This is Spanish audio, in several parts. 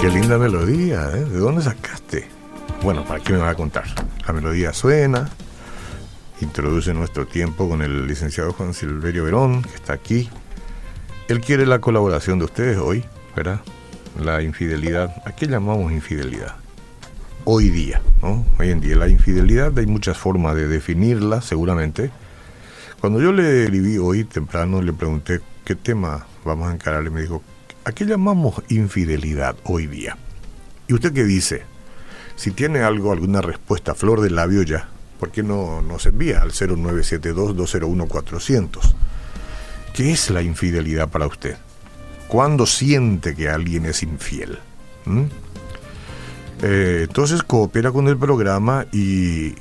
Qué linda melodía, ¿eh? ¿De dónde sacaste? Bueno, ¿para qué me va a contar? La melodía suena, introduce nuestro tiempo con el licenciado Juan Silverio Verón, que está aquí. Él quiere la colaboración de ustedes hoy, ¿verdad? La infidelidad, ¿a qué llamamos infidelidad? Hoy día, ¿no? Hoy en día la infidelidad hay muchas formas de definirla, seguramente. Cuando yo le escribí hoy temprano, le pregunté qué tema vamos a encarar y me dijo, ¿a qué llamamos infidelidad hoy día? ¿Y usted qué dice? Si tiene algo, alguna respuesta, flor de labio ya, ¿por qué no nos envía al 0972-201-400? ¿Qué es la infidelidad para usted? ¿Cuándo siente que alguien es infiel? ¿Mm? Eh, entonces coopera con el programa y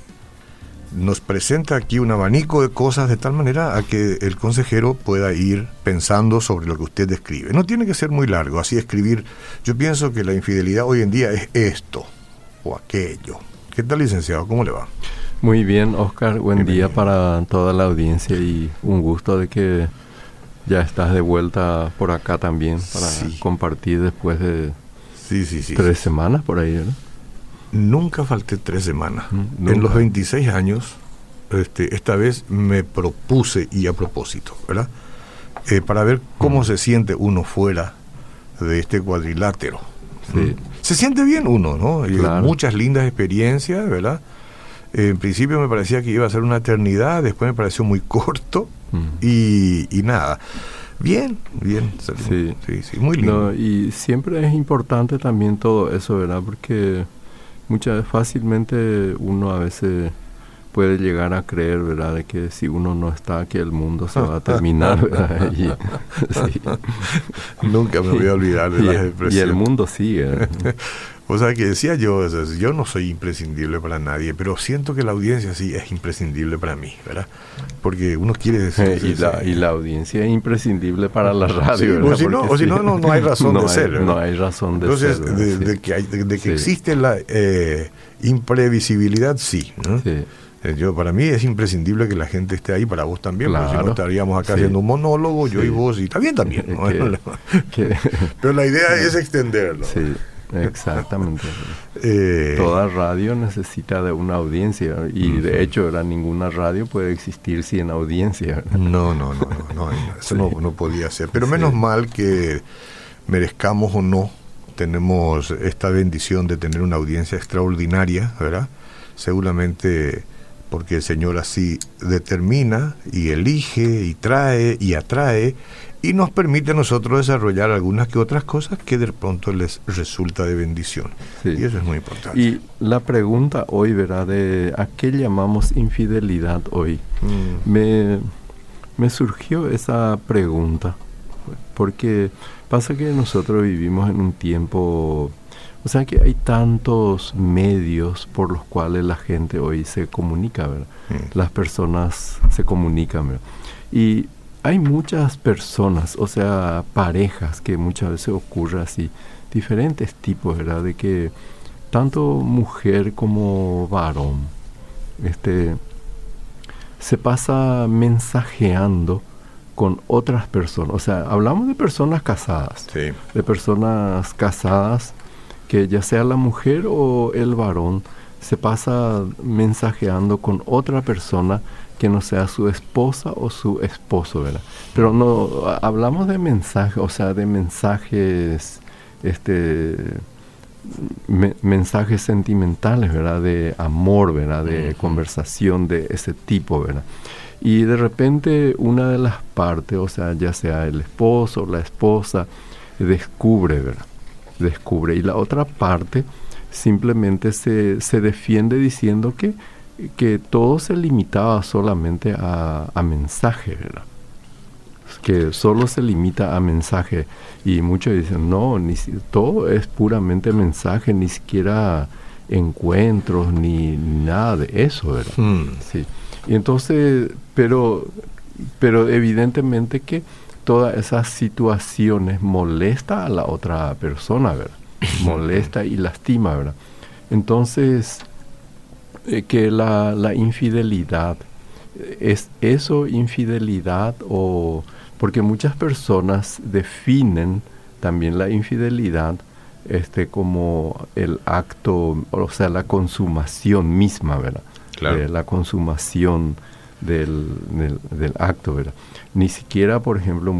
nos presenta aquí un abanico de cosas de tal manera a que el consejero pueda ir pensando sobre lo que usted describe. No tiene que ser muy largo, así escribir. Yo pienso que la infidelidad hoy en día es esto o aquello. ¿Qué tal, licenciado? ¿Cómo le va? Muy bien, Oscar. Buen día para toda la audiencia y un gusto de que ya estás de vuelta por acá también para compartir después de sí, sí, sí, tres semanas por ahí, ¿no? Nunca falté tres semanas. Mm, en los 26 años, este, esta vez me propuse, y a propósito, ¿verdad? Eh, para ver cómo mm. se siente uno fuera de este cuadrilátero. Se siente bien uno, ¿no? Muchas lindas experiencias, ¿verdad? en principio me parecía que iba a ser una eternidad, después me pareció muy corto mm. y, y, nada. Bien, bien, sí. sí, muy lindo. y siempre es importante también todo eso, ¿verdad? Porque muchas fácilmente uno a veces puede llegar a creer, ¿verdad? De que si uno no está, que el mundo se va a terminar, Nunca me voy a olvidar de las expresiones. Y el mundo sigue. O sea, que decía yo, yo no soy imprescindible para nadie, pero siento que la audiencia sí es imprescindible para mí, ¿verdad? Porque uno quiere decir... y, la, y la audiencia es imprescindible para la radio, O si, no, o si no, no, hay razón de ser. No hay razón de Entonces, ser. Entonces, de, que, hay, de, que existe la eh, imprevisibilidad, sí. ¿no? sí. Eh, yo, para mí es imprescindible que la gente esté ahí, para vos también, porque si no estaríamos acá haciendo un monólogo, yo y vos, y está bien también. Pero la idea es extenderlo. Sí. Exactamente. Eh, Toda radio necesita de una audiencia y de hecho ninguna radio puede existir sin audiencia. No, no, no, no, eso no, no, podía ser. Pero menos mal que merezcamos o no, tenemos esta bendición de tener una audiencia extraordinaria, ¿verdad? Seguramente porque el Señor así determina y elige y trae y atrae y nos permite a nosotros desarrollar algunas que otras cosas que de pronto les resulta de bendición. Y eso es muy importante. Y la pregunta hoy, ¿verdad? De a qué llamamos infidelidad hoy. Mm. Me, me surgió esa pregunta, porque pasa que nosotros vivimos en un tiempo o sea que hay tantos medios por los cuales la gente hoy se comunica, ¿verdad? Mm. Las personas se comunican, ¿verdad? Y hay muchas personas, o sea, parejas que muchas veces ocurre así, diferentes tipos, ¿verdad? De que tanto mujer como varón, este, se pasa mensajeando con otras personas. O sea, hablamos de personas casadas, de personas casadas que ya sea la mujer o el varón se pasa mensajeando con otra persona que no sea su esposa o su esposo, ¿verdad? Pero no hablamos de mensajes, o sea, de mensajes este mensajes sentimentales, ¿verdad? De amor, ¿verdad? De conversación de ese tipo, ¿verdad? Y de repente una de las partes, o sea, ya sea el esposo o la esposa, descubre, ¿verdad? descubre. Y la otra parte simplemente se, se defiende diciendo que, que todo se limitaba solamente a, a mensaje, ¿verdad? que solo se limita a mensaje y muchos dicen no ni todo es puramente mensaje ni siquiera encuentros ni, nada de eso ¿verdad? Hmm. sí y entonces pero pero evidentemente que todas esas situaciones molesta a la otra persona, ¿verdad? molesta y lastima, ¿verdad? Entonces, eh, que la, la infidelidad, ¿es eso infidelidad o...? Porque muchas personas definen también la infidelidad este como el acto, o sea, la consumación misma, ¿verdad? Claro. la consumación del, del, acto, ¿verdad? Ni siquiera, por ejemplo,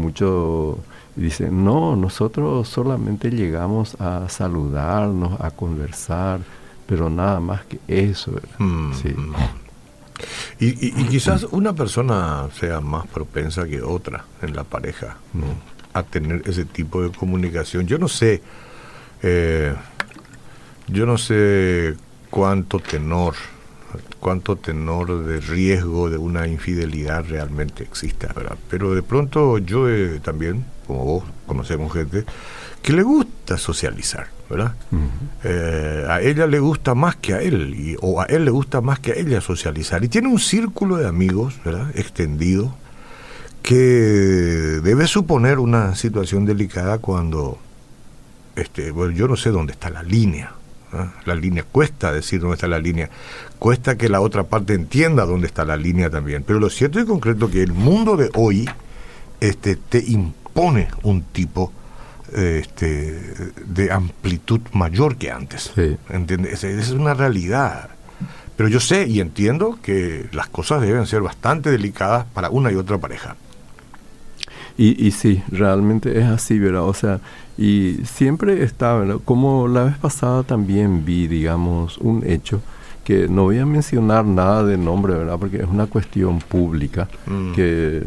dicen, no, nosotros solamente llegamos a saludarnos, a conversar, pero nada más que eso. Mm, sí. Mm. Y, y, quizás una persona sea más propensa que otra en la pareja ¿no? a tener ese tipo de comunicación. Yo no sé, eh, yo no sé cuánto tenor, cuánto tenor de riesgo de una infidelidad realmente existe, ¿verdad? Pero de pronto yo también, como vos, conocemos gente que le gusta socializar ¿verdad? Eh, a ella le gusta más que a él, y, o a él le gusta más que a ella socializar. Y tiene un círculo de amigos, ¿verdad? Extendido, que debe suponer una situación delicada cuando, este, bueno, yo no sé dónde está la línea. La línea cuesta decir dónde está la línea, cuesta que la otra parte entienda dónde está la línea también. Pero lo cierto y concreto que el mundo de hoy este, te impone un tipo este, de amplitud mayor que antes. ¿Entiendes? Esa es una realidad. Pero yo sé y entiendo que las cosas deben ser bastante delicadas para una y otra pareja. Y, y sí, realmente es así, ¿verdad? O sea, y siempre está, ¿verdad? Como la vez pasada también vi, digamos, un hecho que no voy a mencionar nada de nombre, ¿verdad? Porque es una cuestión pública mm. que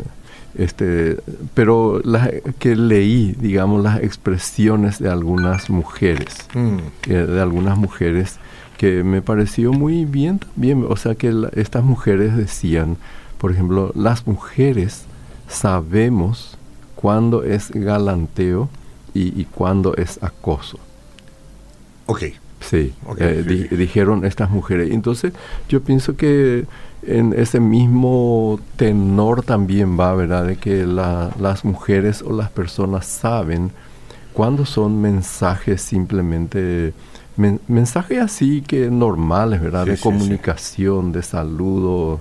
este pero la, que leí digamos las expresiones de algunas mujeres mm. de algunas mujeres que me pareció muy bien también. O sea que estas mujeres decían por ejemplo las mujeres sabemos cuándo es galanteo y, y cuándo es acoso ok sí, eh, dijeron estas mujeres entonces yo pienso que en ese mismo tenor también va, ¿verdad? De que las mujeres o las personas saben cuándo son mensajes simplemente, mensajes así que normales, ¿verdad? de comunicación, de saludo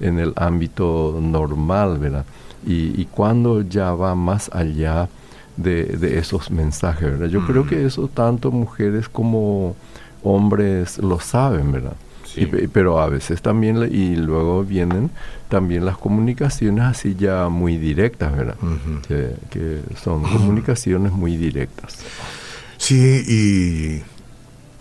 en el ámbito normal, ¿verdad? Y, y cuando ya va más allá de, de esos mensajes, ¿verdad? Yo creo que eso tanto mujeres como hombres lo saben, ¿verdad? pero a veces también, y luego vienen también las comunicaciones así ya muy directas, ¿verdad? que, son comunicaciones muy directas. Sí,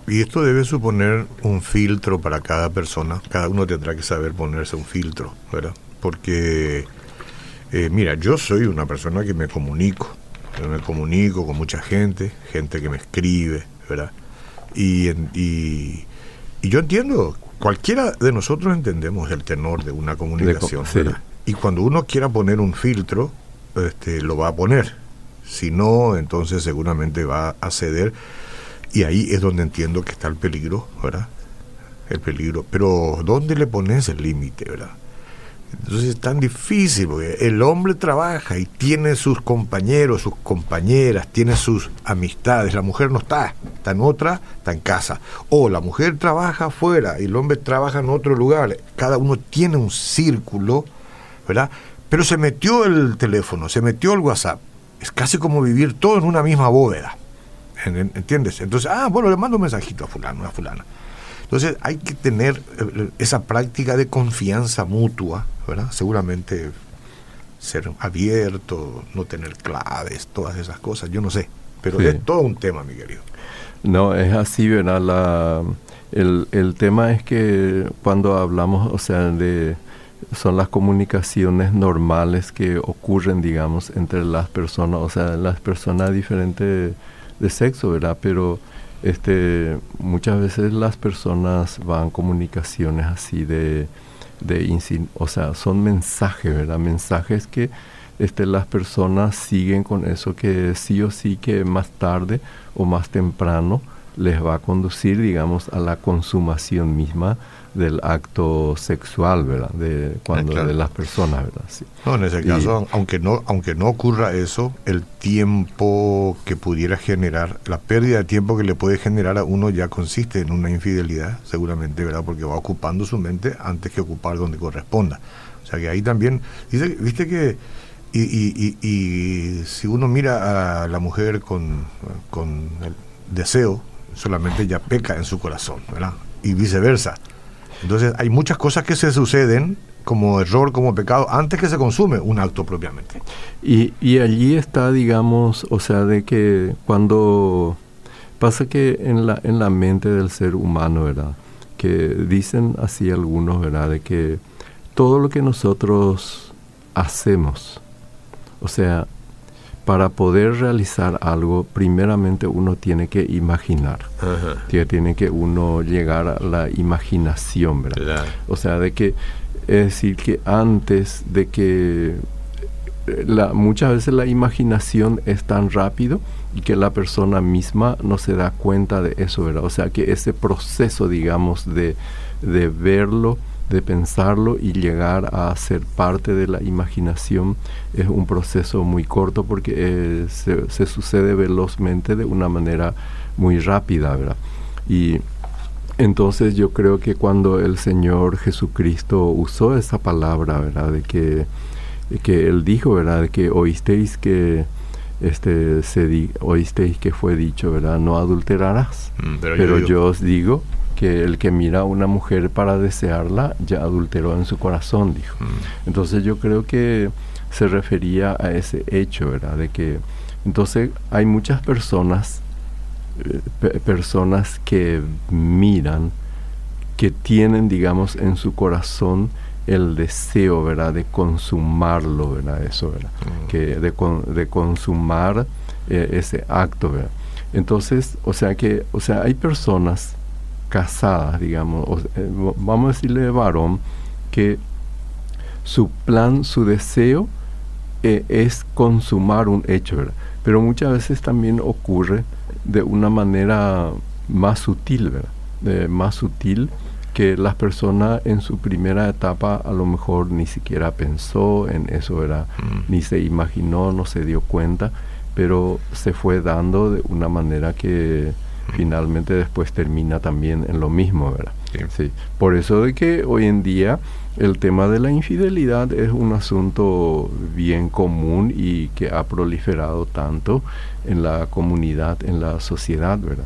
y, y esto debe suponer un filtro para cada persona. Cada uno tendrá que saber ponerse un filtro, ¿verdad? Porque, eh, mira, yo soy una persona que me comunico. Yo me comunico con mucha gente, gente que me escribe, ¿verdad? Y, y, y yo entiendo, cualquiera de nosotros entendemos el tenor de una comunicación. Y cuando uno quiera poner un filtro, este, lo va a poner. Si no, entonces seguramente va a ceder. Y ahí es donde entiendo que está el peligro, ¿verdad? El peligro. Pero ¿dónde le pones el límite, verdad? Entonces es tan difícil, porque el hombre trabaja y tiene sus compañeros, sus compañeras, tiene sus amistades, la mujer no está, está en otra, está en casa. O la mujer trabaja afuera y el hombre trabaja en otro lugar, cada uno tiene un círculo, ¿verdad? Pero se metió el teléfono, se metió el WhatsApp, es casi como vivir todo en una misma bóveda, ¿entiendes? Entonces, ah, bueno, le mando un mensajito a fulano, a fulana. Entonces hay que tener eh, esa práctica de confianza mutua, ¿verdad? Seguramente ser abierto, no tener claves, todas esas cosas, yo no sé, pero es todo un tema, mi querido. No, es así, ¿verdad? La, el, el tema es que cuando hablamos, o sea, de son las comunicaciones normales que ocurren, digamos, entre las personas, o sea, las personas diferentes de sexo, ¿verdad? Pero este, muchas veces las personas van comunicaciones así de, de o sea, son mensajes, ¿verdad? Mensajes que este, las personas siguen con eso que sí o sí que más tarde o más temprano les va a conducir, digamos, a la consumación misma del acto sexual, ¿verdad? De cuando de las personas, ¿verdad? Sí. No, en ese caso, aunque no aunque no ocurra eso, el tiempo que pudiera generar, la pérdida de tiempo que le puede generar a uno ya consiste en una infidelidad, seguramente, ¿verdad? Porque va ocupando su mente antes que ocupar donde corresponda. O sea que ahí también, dice, viste que y, y, y, y si uno mira a la mujer con, con el deseo, solamente ya peca en su corazón, ¿verdad? Y viceversa. Entonces hay muchas cosas que se suceden como error, como pecado, antes que se consume un acto propiamente. Y, y allí está, digamos, o sea, de que cuando pasa que en la, en la mente del ser humano, ¿verdad? Que dicen así algunos, ¿verdad? De que todo lo que nosotros hacemos, o sea, para poder realizar algo, primeramente uno tiene que imaginar. Tiene que uno llegar a la imaginación, ¿verdad? O sea, de que, es decir, que antes de que eh, la, muchas veces la imaginación es tan rápido y que la persona misma no se da cuenta de eso, ¿verdad? O sea, que ese proceso, digamos, de, de verlo, de pensarlo y llegar a ser parte de la imaginación es un proceso muy corto porque eh, se, sucede velozmente de una manera muy rápida, ¿verdad? Y entonces yo creo que cuando el Señor Jesucristo usó esa palabra, ¿verdad? De que, que Él dijo, ¿verdad? De que oísteis que este se oísteis que fue dicho, ¿verdad? No adulterarás. Mm, pero, yo os digo que el que mira a una mujer para desearla ya adulteró en su corazón, dijo. Mm. Entonces yo creo que se refería a ese hecho, ¿verdad? De que entonces hay muchas personas, eh, personas que miran, que tienen, digamos, en su corazón el deseo, ¿verdad? De consumarlo, ¿verdad? Eso, ¿verdad? Mm. Que de, de consumar eh, ese acto, ¿verdad? Entonces, o sea que, o sea, hay personas casadas, digamos, eh, vamos a decirle de varón, que su plan, su deseo eh, es consumar un hecho, ¿verdad? Pero muchas veces también ocurre de una manera más sutil, ¿verdad? más sutil que las personas en su primera etapa a lo mejor ni siquiera pensó en eso, ¿verdad? Mm. Ni se imaginó, no se dio cuenta, pero se fue dando de una manera que finalmente después termina también en lo mismo, ¿verdad? Sí. Por eso de que hoy en día el tema de la infidelidad es un asunto bien común y que ha proliferado tanto en la comunidad, en la sociedad, ¿verdad?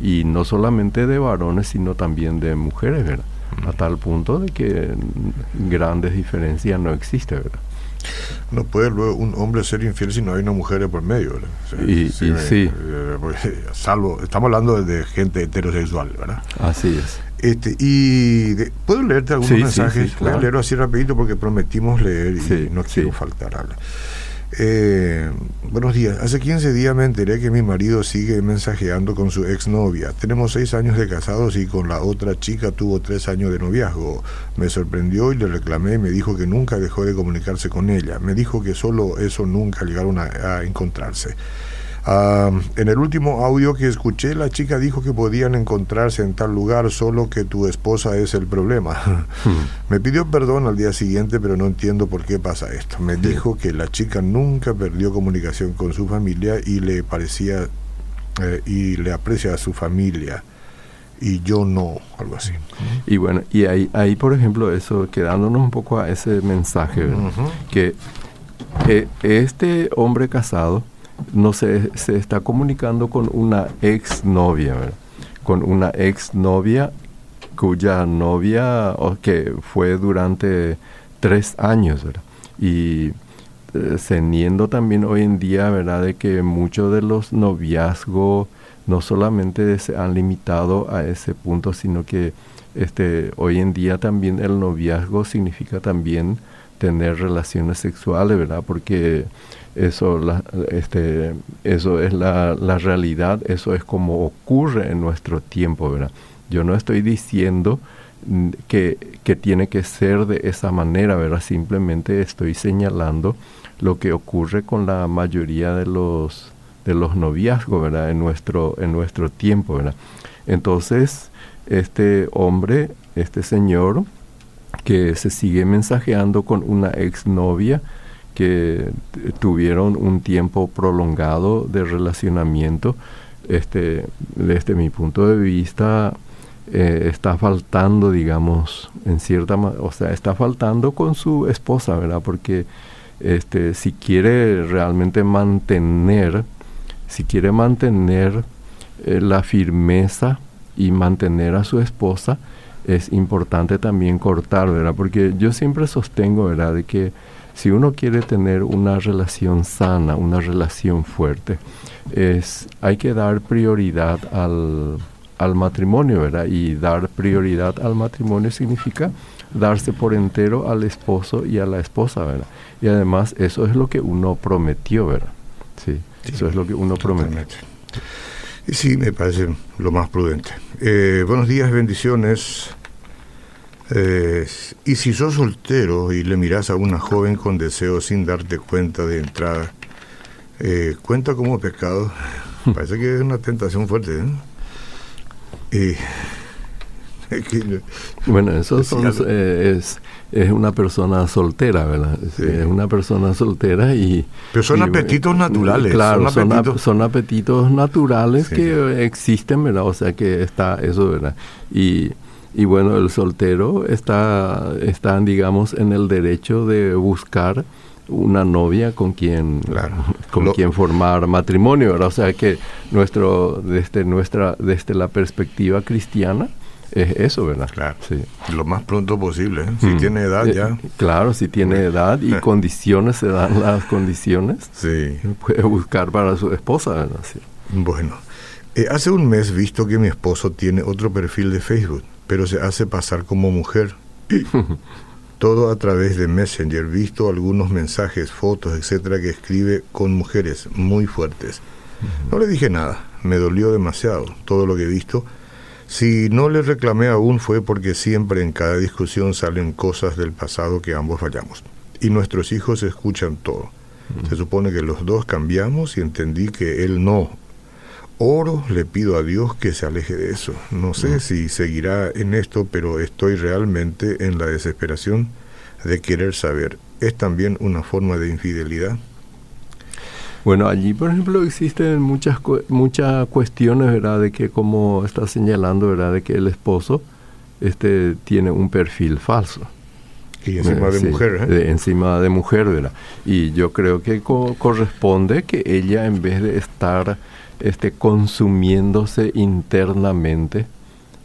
y no solamente de varones, sino también de mujeres, ¿verdad? A tal punto de que grandes diferencias no existen, ¿verdad? No puede luego un hombre ser infiel si no hay una mujer por medio. y, sí. Eh, pues, salvo, estamos hablando de gente heterosexual, ¿verdad? Así es. Este, y ¿Puedo leerte algunos mensajes? A leerlo así rapidito porque prometimos leer y no quiero faltar a eh, buenos días. Hace 15 días me enteré que mi marido sigue mensajeando con su exnovia. Tenemos 6 años de casados y con la otra chica tuvo 3 años de noviazgo. Me sorprendió y le reclamé me dijo que nunca dejó de comunicarse con ella. Me dijo que solo eso nunca llegaron a encontrarse en el último audio que escuché, la chica dijo que podían encontrarse en tal lugar, solo que tu esposa es el problema. Hmm. Me pidió perdón al día siguiente, pero no entiendo por qué pasa esto. Me dijo que la chica nunca perdió comunicación con su familia y le parecía eh, y le aprecia a su familia y yo no, algo así. Y bueno, y ahí, ahí por ejemplo, eso, quedándonos un poco a ese mensaje, que eh, este hombre casado, no se, se está comunicando con una ex novia, con una ex novia cuya novia o que fue durante tres años, y teniendo eh, también hoy en día, ¿verdad? De que muchos de los noviazgos no solamente se han limitado a ese punto, sino que este, hoy en día también el noviazgo significa también tener relaciones sexuales, ¿verdad? Porque eso, este, eso es la, la, realidad, eso es como ocurre en nuestro tiempo, ¿verdad? Yo no estoy diciendo mm, que, que tiene que ser de esa manera, ¿verdad? Simplemente estoy señalando lo que ocurre con la mayoría de los de los noviazgos, ¿verdad? En nuestro, en nuestro tiempo, ¿verdad? Entonces, este hombre, este señor, que se sigue mensajeando con una exnovia que tuvieron un tiempo prolongado de relacionamiento, este, desde mi punto de vista, eh, está faltando, digamos, en cierta, o sea, está faltando con su esposa, ¿verdad? Porque este, si quiere realmente mantener, si quiere mantener eh, la firmeza y mantener a su esposa, es importante también cortar, ¿verdad? Porque yo siempre sostengo, ¿verdad? De que si uno quiere tener una relación sana, una relación fuerte, es, hay que dar prioridad al, al matrimonio, ¿verdad? Y dar prioridad al matrimonio significa darse por entero al esposo y a la esposa, ¿verdad? Y además eso es lo que uno prometió, ¿verdad? Sí, eso es lo que uno prometió. Sí, me parece lo más prudente. Eh, buenos días, bendiciones. Eh, y si sos soltero y le miras a una joven con deseo sin darte cuenta de entrada, eh, ¿cuenta como pecado? Parece que es una tentación fuerte. ¿eh? bueno, eso es, es una persona soltera, ¿verdad? Es una persona soltera y... Pero son apetitos naturales. Claro, son apetitos, naturales que existen, ¿verdad? O sea que está eso, ¿verdad? Y y bueno, el soltero está, está, digamos, en el derecho de buscar una novia con quien con quien formar matrimonio, ¿verdad? O sea que nuestro desde nuestra desde la perspectiva cristiana es eso, ¿verdad? Claro. Sí. Lo más pronto posible, ¿eh? si mm. tiene edad ya. Eh, claro, si tiene edad y condiciones se dan las condiciones. Sí. Puede buscar para su esposa, ¿verdad? Bueno, eh, hace un mes visto que mi esposo tiene otro perfil de Facebook pero se hace pasar como mujer. Todo a través de Messenger, visto algunos mensajes, fotos, etcétera, que escribe con mujeres muy fuertes. No le dije nada, me dolió demasiado todo lo que he visto. Si no le reclamé aún fue porque siempre en cada discusión salen cosas del pasado que ambos fallamos. Y nuestros hijos escuchan todo. Se supone que los dos cambiamos y entendí que él no, oro, le pido a Dios que se aleje de eso. No sé mm. si seguirá en esto, pero estoy realmente en la desesperación de querer saber. ¿Es también una forma de infidelidad? Bueno, allí, por ejemplo, existen muchas muchas cuestiones, ¿verdad? De que, como está señalando, ¿verdad? De que el esposo este, tiene un perfil falso. Y encima de mujer, ¿eh? De, encima de mujer, ¿verdad? Y yo creo que corresponde que ella, en vez de estar este, consumiéndose internamente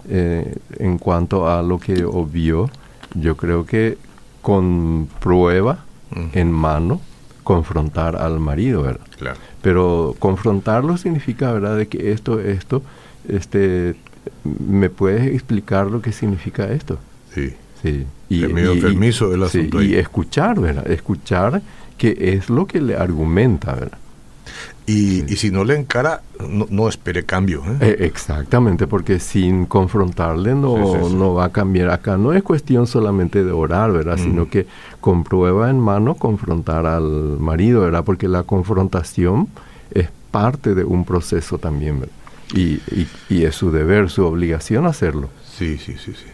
eh, en cuanto a lo que obvio, yo creo que con prueba en mano confrontar al marido, ¿verdad? Claro. Pero confrontarlo significa, ¿verdad?, de que esto, esto, este, ¿me puedes explicar lo que significa esto? Sí. Sí. Y, permiso del asunto. y escuchar, ¿verdad? Escuchar qué es lo que le argumenta, ¿verdad? Y, si no le encara, no, espere cambio. ¿eh? Eh, exactamente, porque sin confrontarle no, no va a cambiar. Acá no es cuestión solamente de orar, ¿verdad? Sino que con prueba en mano confrontar al marido, ¿verdad? Porque la confrontación es parte de un proceso también, ¿verdad? Y, y, es su deber, su obligación hacerlo. Sí, sí, sí, sí.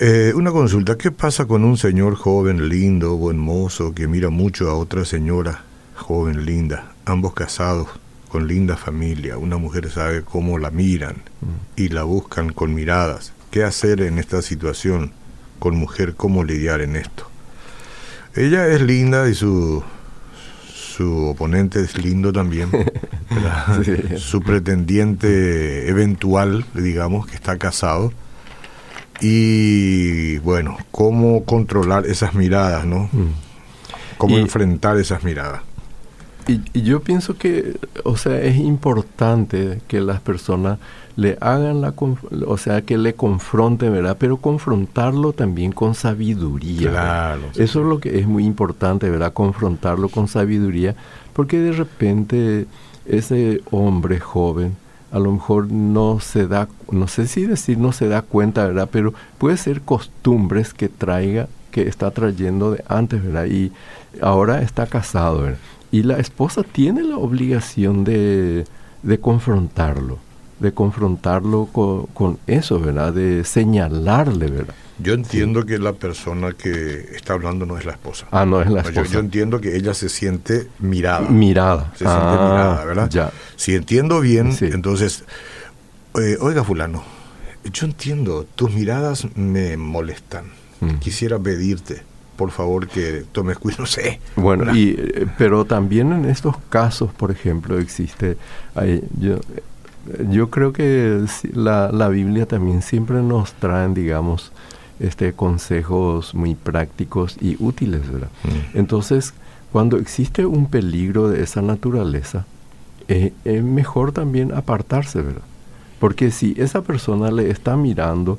Eh, una consulta, ¿qué pasa con un señor joven, lindo, buen mozo, que mira mucho a otra señora joven, linda, ambos casados, con linda familia, una mujer sabe cómo la miran y la buscan con miradas. ¿Qué hacer en esta situación con mujer? ¿Cómo lidiar en esto? Ella es linda y su, su oponente es lindo también. Su pretendiente eventual, digamos, que está casado. Y bueno, cómo controlar esas miradas, ¿no? Mm. Cómo enfrentar esas miradas. Y, yo pienso que, o sea, es importante que las personas le hagan la, o sea, que le confronten, ¿verdad? Pero confrontarlo también con sabiduría. Claro. Eso es lo que es muy importante, ¿verdad? Confrontarlo con sabiduría, porque de repente ese hombre joven a lo mejor no se da, no sé si decir no se da cuenta, ¿verdad? Pero puede ser costumbres que traiga, que está trayendo de antes, ¿verdad? Y ahora está casado, ¿verdad? Y la esposa tiene la obligación de, de confrontarlo, de confrontarlo con, con, eso, ¿verdad? De señalarle, ¿verdad? Yo entiendo que la persona que está hablando no es la esposa. Ah, no es la esposa. Yo, yo entiendo que ella se siente mirada. Mirada. Se siente mirada, ¿verdad? Ya. Si entiendo bien, sí. entonces, eh, oiga fulano, yo entiendo, tus miradas me molestan. Mm. Quisiera pedirte, por favor, que tomes cuidado, no sé. Bueno, y, pero también en estos casos, por ejemplo, existe, hay, yo, yo creo que la, la Biblia también siempre nos traen, digamos, este, consejos muy prácticos y útiles, ¿verdad? Mm. Entonces, cuando existe un peligro de esa naturaleza, eh, es mejor también apartarse, ¿verdad? Porque si esa persona le está mirando,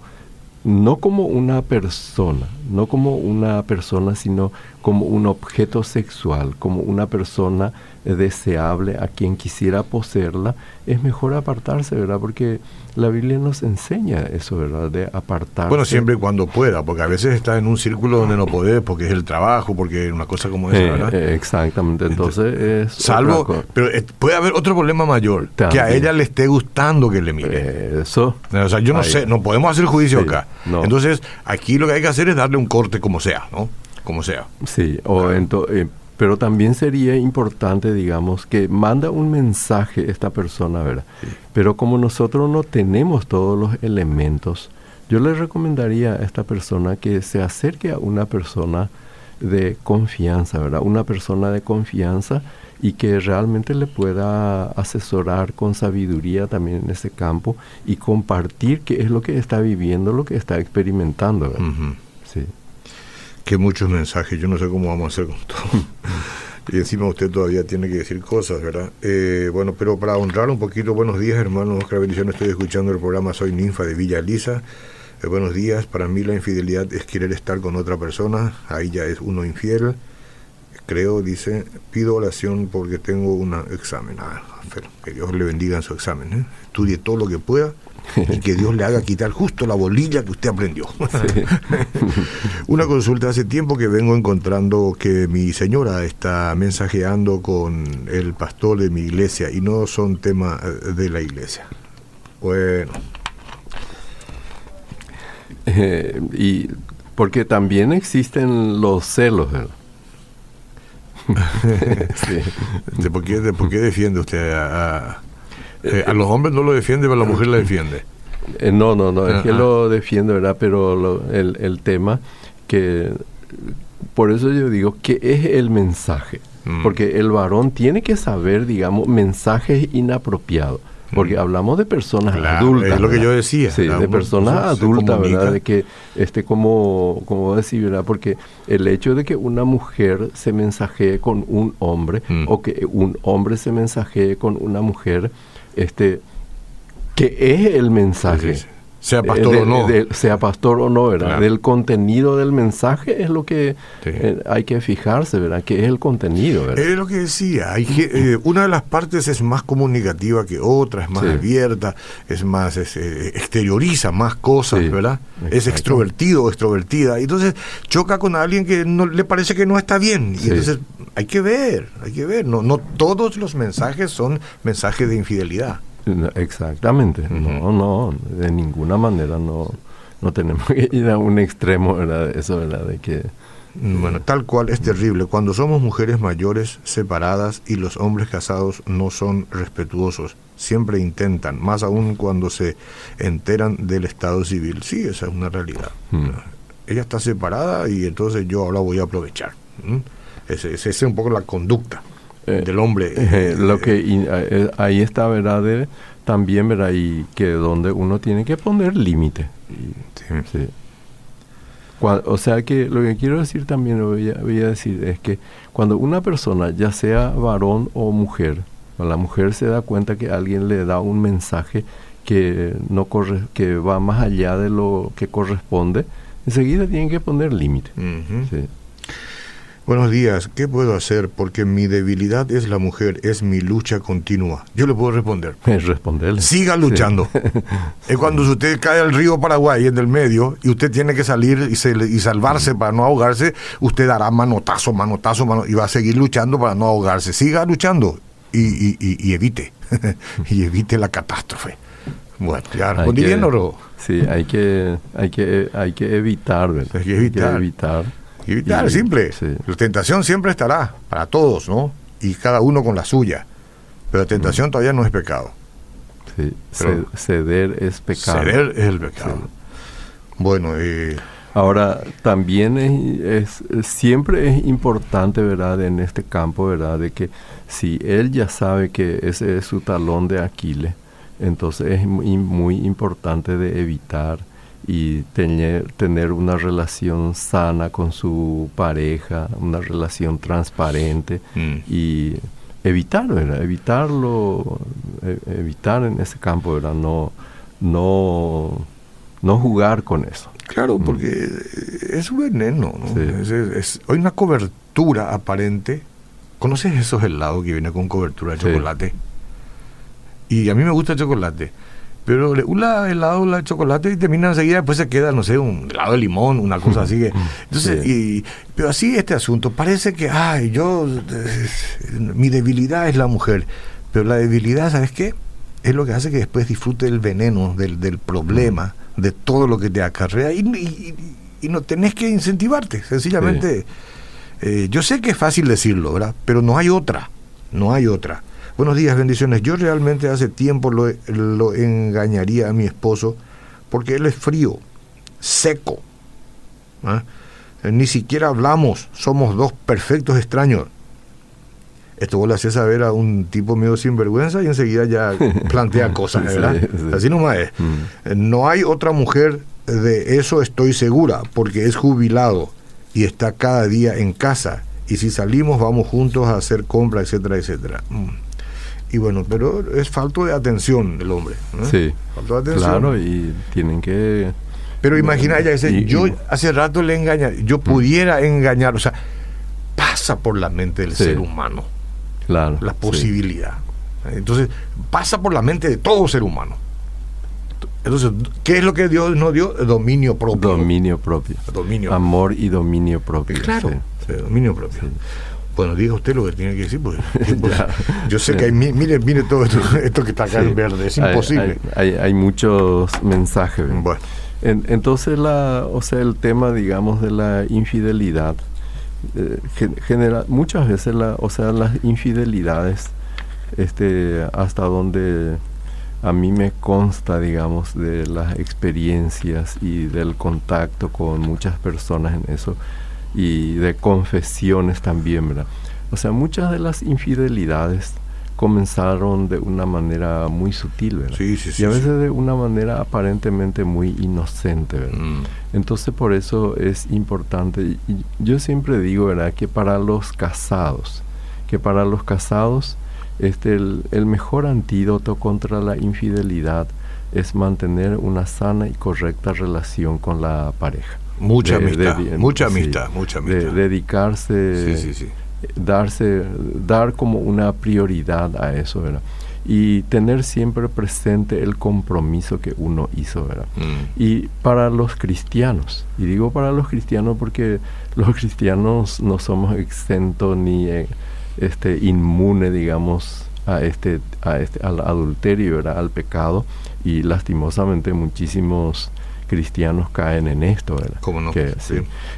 no como una persona, no como una persona, sino como un objeto sexual, como una persona deseable a quien quisiera poseerla, es mejor apartarse, ¿verdad? Porque la Biblia nos enseña eso, ¿verdad? De apartarse. Bueno, siempre y cuando pueda, porque a veces está en un círculo donde no podés, porque es el trabajo, porque es una cosa como esa, ¿verdad? Eh, exactamente, entonces es... Salvo, pero eh, puede haber otro problema mayor, También. que a ella le esté gustando que le mire. Eso. O sea, yo no Ahí. sé, no podemos hacer juicio sí, acá. No. Entonces, aquí lo que hay que hacer es darle un corte como sea, ¿no? Como sea. Sí, o entonces... Eh, pero también sería importante, digamos, que manda un mensaje esta persona, ¿verdad? Sí. Pero como nosotros no tenemos todos los elementos, yo le recomendaría a esta persona que se acerque a una persona de confianza, ¿verdad? Una persona de confianza y que realmente le pueda asesorar con sabiduría también en ese campo y compartir qué es lo que está viviendo, lo que está experimentando, ¿verdad? Uh -huh. Que muchos mensajes, yo no sé cómo vamos a hacer con todo. y encima usted todavía tiene que decir cosas, ¿verdad? Eh, bueno, pero para honrar un poquito, buenos días, hermanos, Oscar Bendición, estoy escuchando el programa Soy Ninfa de Villa Lisa. Eh, buenos días, para mí la infidelidad es querer estar con otra persona, ahí ya es uno infiel. Creo, dice, pido oración porque tengo un examen. Ah, que Dios le bendiga en su examen. ¿eh? Estudie todo lo que pueda y que Dios le haga quitar justo la bolilla que usted aprendió. Sí. Una consulta hace tiempo que vengo encontrando que mi señora está mensajeando con el pastor de mi iglesia y no son tema de la iglesia. Bueno. Eh, y porque también existen los celos, ¿verdad? sí. ¿De, por qué, ¿De por qué defiende usted a, a eh, a los hombres no lo defiende, pero a la mujer la defiende. Eh, no, no, no, es que lo defiende, ¿verdad? Pero lo, el, el tema que... Por eso yo digo que es el mensaje. Mm. Porque el varón tiene que saber, digamos, mensajes inapropiados. Porque mm. hablamos de personas claro, adultas. Es lo que yo decía. Sí, de personas adultas, ¿verdad? De que, este, como, como decir, ¿verdad? Porque el hecho de que una mujer se mensajee con un hombre mm. o que un hombre se mensajee con una mujer, este, que es el mensaje. Sí, sí. Sea pastor de, o no. De, sea pastor o no, ¿verdad? Claro. Del contenido del mensaje es lo que Sí. eh, hay que fijarse, ¿verdad? Que es el contenido, ¿verdad? Es lo que decía, hay que, eh, una de las partes es más comunicativa que otra, es más Sí. abierta, es más, es, eh, exterioriza más cosas, Sí, ¿verdad? Es extrovertido o extrovertida. Y entonces choca con alguien que no le parece que no está bien. Y Sí. entonces hay que ver, hay que ver. No, no todos los mensajes son mensajes de infidelidad. Exactamente. No, no, de ninguna manera no, no tenemos que ir a un extremo, ¿verdad? De Eso, ¿verdad? De que... Bueno, tal cual es terrible. Cuando somos mujeres mayores separadas y los hombres casados no son respetuosos, siempre intentan, más aún cuando se enteran del estado civil. Sí, esa es una realidad. Mm. Ella está separada y entonces yo ahora voy a aprovechar. ¿Mm? Esa es, un poco la conducta del hombre. Eh, lo que y, eh, ahí está, ¿verdad? De, también, ¿verdad? Y que donde uno tiene que poner límite. Sí. O sea que lo que quiero decir también, lo voy a, voy a decir, es que cuando una persona, ya sea varón o mujer, la mujer se da cuenta que alguien le da un mensaje que no corre, que va más allá de lo que corresponde, enseguida tienen que poner límite. Sí. Buenos días, ¿qué puedo hacer? Porque mi debilidad es la mujer, es mi lucha continua. Yo le puedo responder. Responderle. Siga luchando. Es cuando usted cae al río Paraguay en el medio y usted tiene que salir y, y salvarse para no ahogarse, usted dará manotazo, manotazo, manotazo y va a seguir luchando para no ahogarse. Siga luchando y, y, evite, y evite la catástrofe. Bueno, ya respondí bien, Sí, hay que, hay que, hay que evitar, Hay que evitar. evitar Evitar, simple. La tentación siempre estará para todos, ¿no? Y cada uno con la suya. Pero la tentación todavía no es pecado. Sí, ceder es pecado. Ceder es el pecado. Bueno, eh, Ahora, también es, siempre es importante, ¿verdad?, en este campo, ¿verdad?, de que si él ya sabe que ese es su talón de Aquiles, entonces es muy, muy importante de evitar y tener, tener una relación sana con su pareja, una relación transparente mm. y evitar, ¿verdad? Evitarlo, e, evitar en ese campo, ¿verdad? No, no, no jugar con eso. Claro, mm. porque es un veneno, ¿no? Es, hay una cobertura aparente. ¿Conoces esos helados que vienen con cobertura de chocolate? Y a mí me gusta el chocolate pero un helado de chocolate y termina enseguida, después se queda, no sé, un helado de limón, una cosa así. Que, entonces, y, pero así este asunto, parece que, ay, yo, mi debilidad es la mujer, pero la debilidad, ¿sabes qué? Es lo que hace que después disfrute el veneno del, del problema, de todo lo que te acarrea y, y, no tenés que incentivarte, sencillamente. Eh, yo sé que es fácil decirlo, ¿verdad? Pero no hay otra, no hay otra. Buenos días, bendiciones. Yo realmente hace tiempo lo, lo engañaría a mi esposo porque él es frío, seco. ¿ah? Ni siquiera hablamos, somos dos perfectos extraños. Esto vos le haces saber a un tipo medio sinvergüenza y enseguida ya plantea cosas, ¿verdad? Así nomás es. Mm. No hay otra mujer de eso estoy segura, porque es jubilado y está cada día en casa. Y si salimos vamos juntos a hacer compras, etcétera, etcétera. Mm. Y bueno, pero es falto de atención el hombre. Sí. Falto de atención. Claro, y tienen que. Pero imagina ella dice, yo hace rato le engañé, yo mm. pudiera engañar, o sea, pasa por la mente del ser humano. Claro. La posibilidad. Entonces, pasa por la mente de todo ser humano. Entonces, ¿qué es lo que Dios nos dio? Dominio propio. Dominio propio. Dominio. Amor y dominio propio. Claro, dominio propio. Bueno, diga usted lo que tiene que decir, porque, yo sé que hay, mire, mire todo esto, que está acá en verde, es imposible. Hay, hay, muchos mensajes. Bueno. entonces, la, o sea, el tema, digamos, de la infidelidad, eh, genera muchas veces, la, o sea, las infidelidades, este, hasta donde a mí me consta, digamos, de las experiencias y del contacto con muchas personas en eso, y de confesiones también, ¿verdad? O sea, muchas de las infidelidades comenzaron de una manera muy sutil, ¿verdad? Sí, sí, sí, y a veces de una manera aparentemente muy inocente, ¿verdad? Mm. Entonces por eso es importante, y yo siempre digo, ¿verdad? Que para los casados, que para los casados, este, el, el mejor antídoto contra la infidelidad es mantener una sana y correcta relación con la pareja. Mucha amistad, mucha amistad, mucha amistad. dedicarse, darse, dar como una prioridad a eso, ¿verdad? Y tener siempre presente el compromiso que uno hizo, ¿verdad? Mm. Y para los cristianos, y digo para los cristianos porque los cristianos no somos exentos ni eh, este inmune, digamos, a este, a este, al adulterio, ¿verdad? al pecado, y lastimosamente muchísimos cristianos caen en esto, ¿verdad? ¿Cómo Que,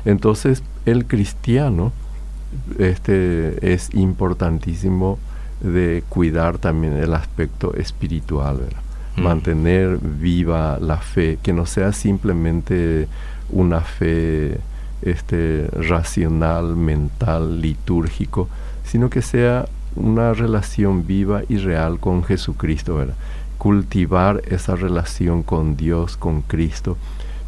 Entonces, el cristiano este, es importantísimo de cuidar también el aspecto espiritual, ¿verdad? Mm. Mantener viva la fe, que no sea simplemente una fe este, racional, mental, litúrgico, sino que sea una relación viva y real con Jesucristo, ¿verdad? Cultivar esa relación con Dios, con Cristo.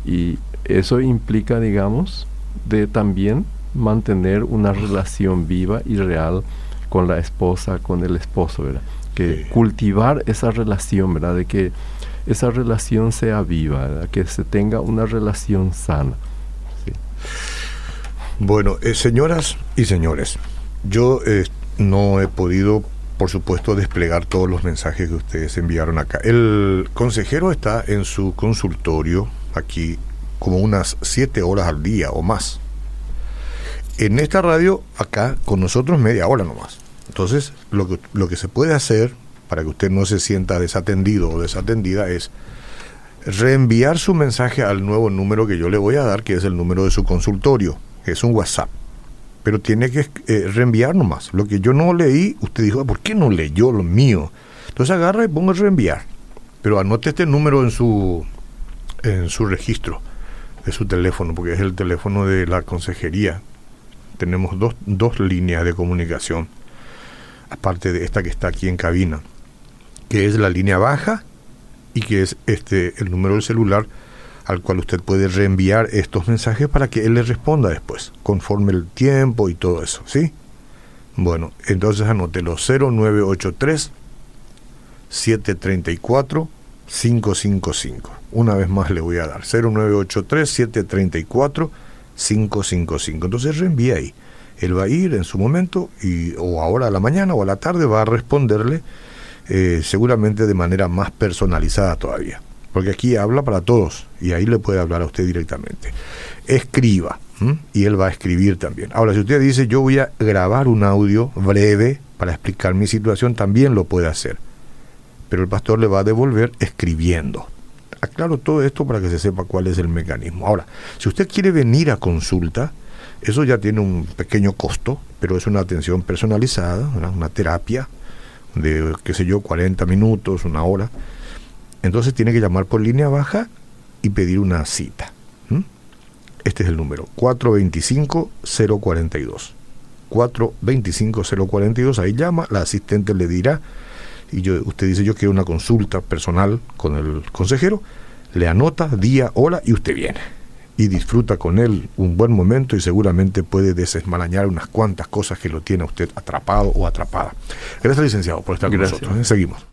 Y eso implica, digamos, de también mantener una relación viva y real con la esposa, con el esposo, ¿verdad? Que cultivar esa relación, ¿verdad? De que esa relación sea viva, que se tenga una relación sana. Bueno, eh, señoras y señores, yo eh, no he podido, por supuesto, desplegar todos los mensajes que ustedes enviaron acá. El consejero está en su consultorio aquí como unas siete horas al día o más. En esta radio, acá, con nosotros media hora nomás. Entonces, lo que, lo que se puede hacer para que usted no se sienta desatendido o desatendida es reenviar su mensaje al nuevo número que yo le voy a dar, que es el número de su consultorio es un WhatsApp. Pero tiene que eh, reenviar nomás. Lo que yo no leí, usted dijo, ¿por qué no leyó lo mío? Entonces agarra y ponga reenviar. Pero anote este número en su, en su registro de su teléfono, porque es el teléfono de la consejería. Tenemos dos, dos líneas de comunicación, aparte de esta que está aquí en cabina, que es la línea baja y que es este el número del celular al cual usted puede reenviar estos mensajes para que él le responda después, conforme el tiempo y todo eso, ¿sí? Bueno, entonces anótelo 0983 734 555. Una vez más le voy a dar 0983 734 555. Entonces reenvía ahí. Él va a ir en su momento y o ahora a la mañana o a la tarde va a responderle eh, seguramente de manera más personalizada todavía porque aquí habla para todos y ahí le puede hablar a usted directamente. Escriba y él va a escribir también. Ahora, si usted dice yo voy a grabar un audio breve para explicar mi situación, también lo puede hacer. Pero el pastor le va a devolver escribiendo. Aclaro todo esto para que se sepa cuál es el mecanismo. Ahora, si usted quiere venir a consulta, eso ya tiene un pequeño costo, pero es una atención personalizada, una terapia de, qué sé yo, 40 minutos, una hora entonces tiene que llamar por línea baja y pedir una cita. Este es el número, 425-042. 425-042, ahí llama, la asistente le dirá, y yo, usted dice yo quiero una consulta personal con el consejero, le anota día, hora y usted viene. Y disfruta con él un buen momento y seguramente puede desesmarañar unas cuantas cosas que lo tiene usted atrapado o atrapada. Gracias, licenciado, por estar con nosotros. ¿eh? Seguimos.